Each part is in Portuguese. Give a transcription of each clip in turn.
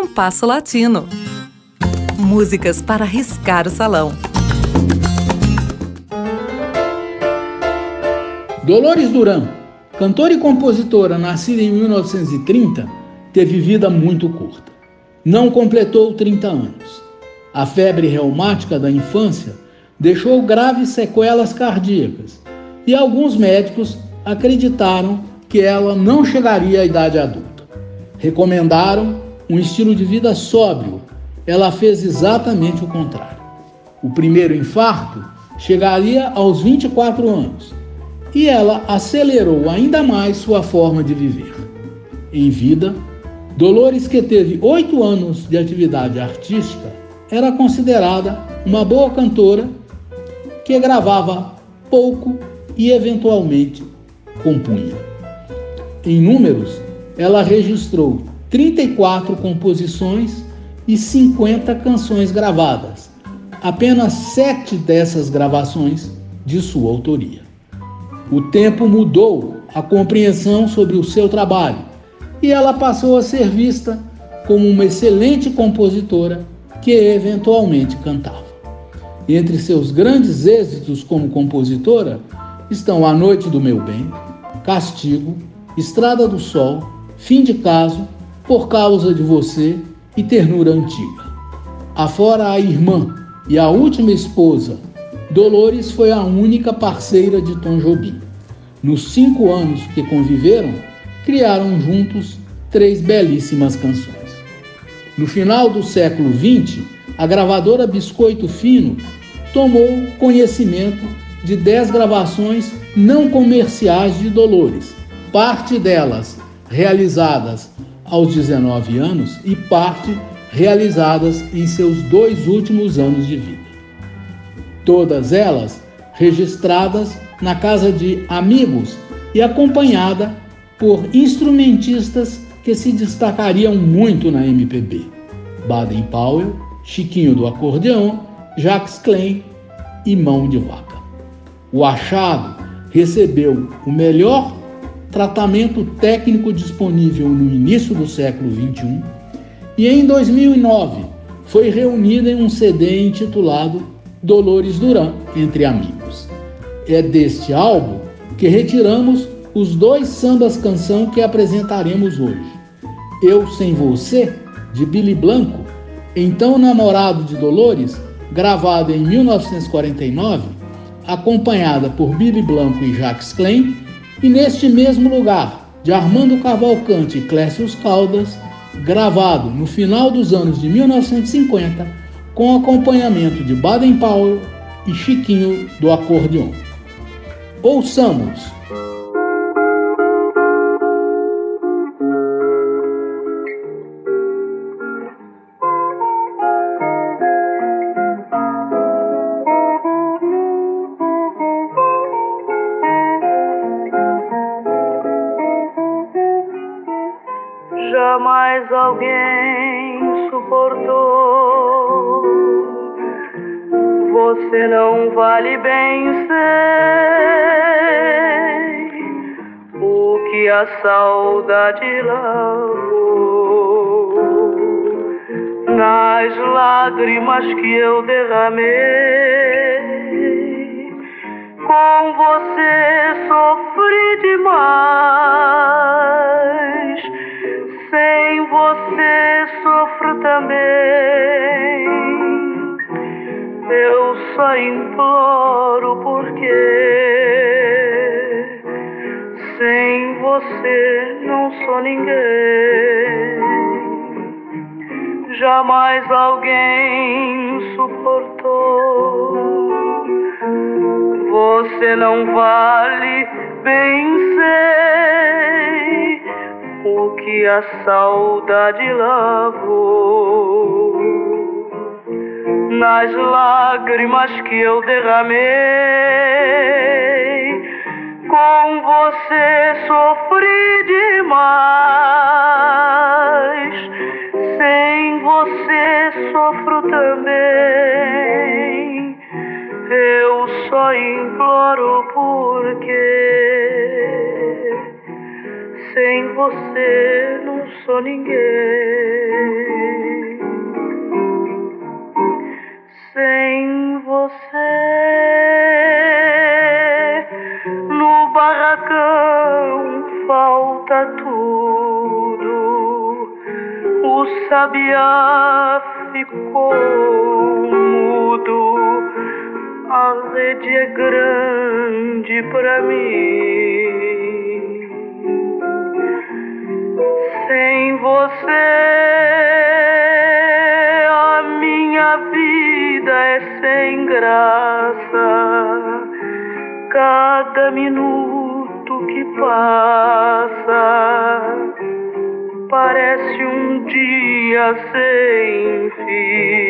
Compasso Latino. Músicas para riscar o salão. Dolores Duran, cantora e compositora nascida em 1930, teve vida muito curta. Não completou 30 anos. A febre reumática da infância deixou graves sequelas cardíacas e alguns médicos acreditaram que ela não chegaria à idade adulta. Recomendaram um estilo de vida sóbrio. Ela fez exatamente o contrário. O primeiro infarto chegaria aos 24 anos e ela acelerou ainda mais sua forma de viver. Em vida, Dolores, que teve oito anos de atividade artística, era considerada uma boa cantora que gravava pouco e eventualmente compunha. Em números, ela registrou 34 composições e 50 canções gravadas, apenas sete dessas gravações de sua autoria. O tempo mudou a compreensão sobre o seu trabalho e ela passou a ser vista como uma excelente compositora que eventualmente cantava. Entre seus grandes êxitos como compositora estão A Noite do Meu Bem, Castigo, Estrada do Sol, Fim de Caso, Por Causa de Você e Ternura Antiga. Afora a irmã e a última esposa, Dolores foi a única parceira de Tom Jobim. Nos cinco anos que conviveram, criaram juntos três belíssimas canções. No final do século XX, a gravadora Biscoito Fino tomou conhecimento de dez gravações não comerciais de Dolores, parte delas realizadas aos 19 anos e parte realizadas em seus dois últimos anos de vida. Todas elas registradas na casa de amigos e acompanhada por instrumentistas que se destacariam muito na MPB: Baden Powell, Chiquinho do Acordeão, Jacques Klein e Mão de Vaca. O achado recebeu o melhor tratamento técnico disponível no início do século XXI e em 2009 foi reunida em um CD intitulado Dolores Duran Entre Amigos. É deste álbum que retiramos os dois sambas canção que apresentaremos hoje. Eu Sem Você, de Billy Blanco, então namorado de Dolores, gravado em 1949, acompanhada por Billy Blanco e Jacques Klein, e neste mesmo lugar, de Armando Cavalcante e Clécio Caldas, gravado no final dos anos de 1950, com acompanhamento de Baden Powell e Chiquinho do acordeon. Ouçamos Você não vale bem sei o que a saudade lavou nas lágrimas que eu derramei. Com você Jamais alguém suportou. Você não vale bem sei o que a saudade lavou nas lágrimas que eu derramei. não sou ninguém. Sem você no barracão falta tudo. O sabiá ficou mudo. A rede é grande pra mim você, a minha vida é sem graça. Cada minuto que passa parece um dia sem fim.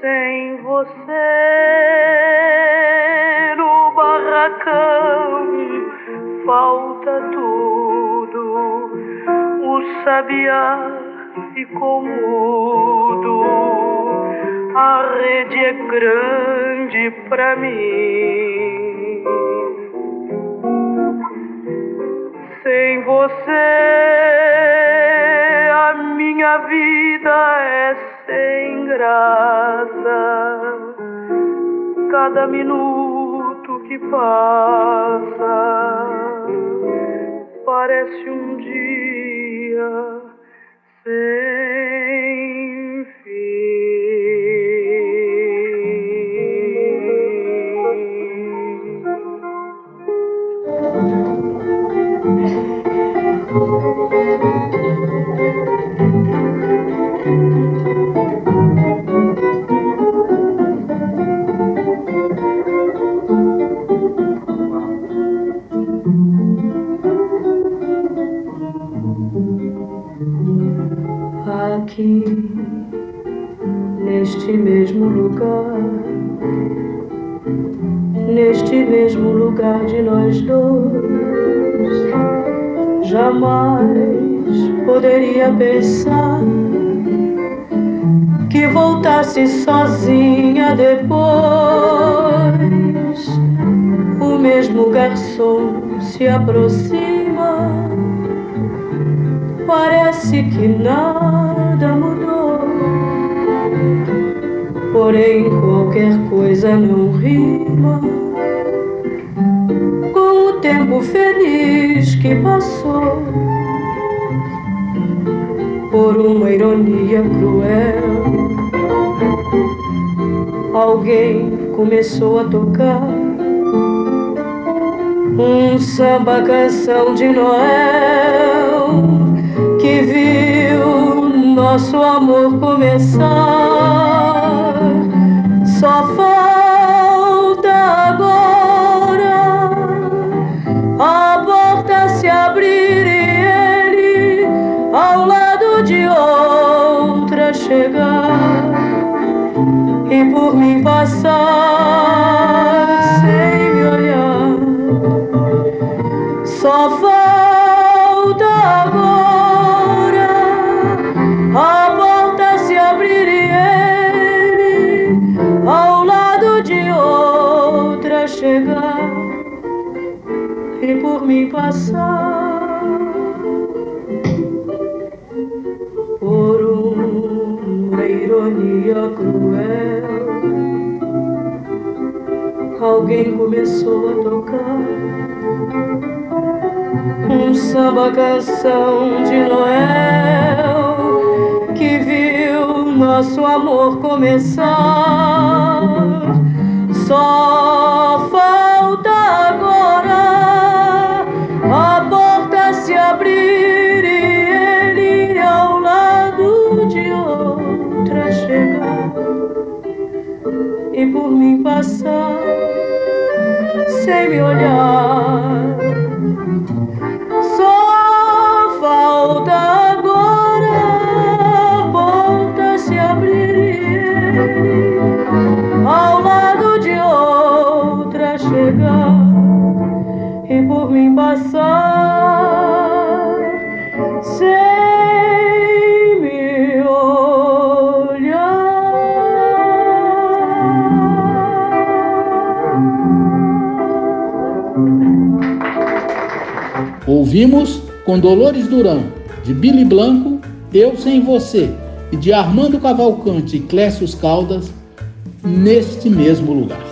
Sem você no barracão falta tudo. O sabiá ficou mudo, a rede é grande pra mim. Sem você, a minha vida é sem graça. Cada minuto que passa parece um dia sem neste mesmo lugar, neste mesmo lugar de nós dois, jamais poderia pensar que voltasse sozinha depois. O mesmo garçom se aproxima parece que nada mudou. Porém, qualquer coisa não rima com o tempo feliz que passou. Por uma ironia cruel, alguém começou a tocar um samba canção de Noel que viu nosso amor começar. Só falta e mim passar por uma ironia cruel. Alguém começou a tocar um samba canção de Noel que viu nosso amor começar. Só falta agora por mim passar sem me olhar. Ouvimos com Dolores Duran, de Billy Blanco, Eu Sem Você, e de Armando Cavalcante e Clécius Caldas, neste mesmo lugar.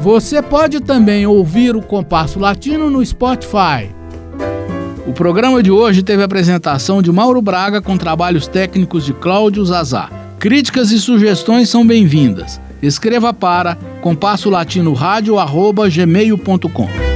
Você pode também ouvir o Compasso Latino no Spotify. O programa de hoje teve apresentação de Mauro Braga com trabalhos técnicos de Cláudio Zazá. Críticas e sugestões são bem-vindas. Escreva para compassolatinoradio.gmail.com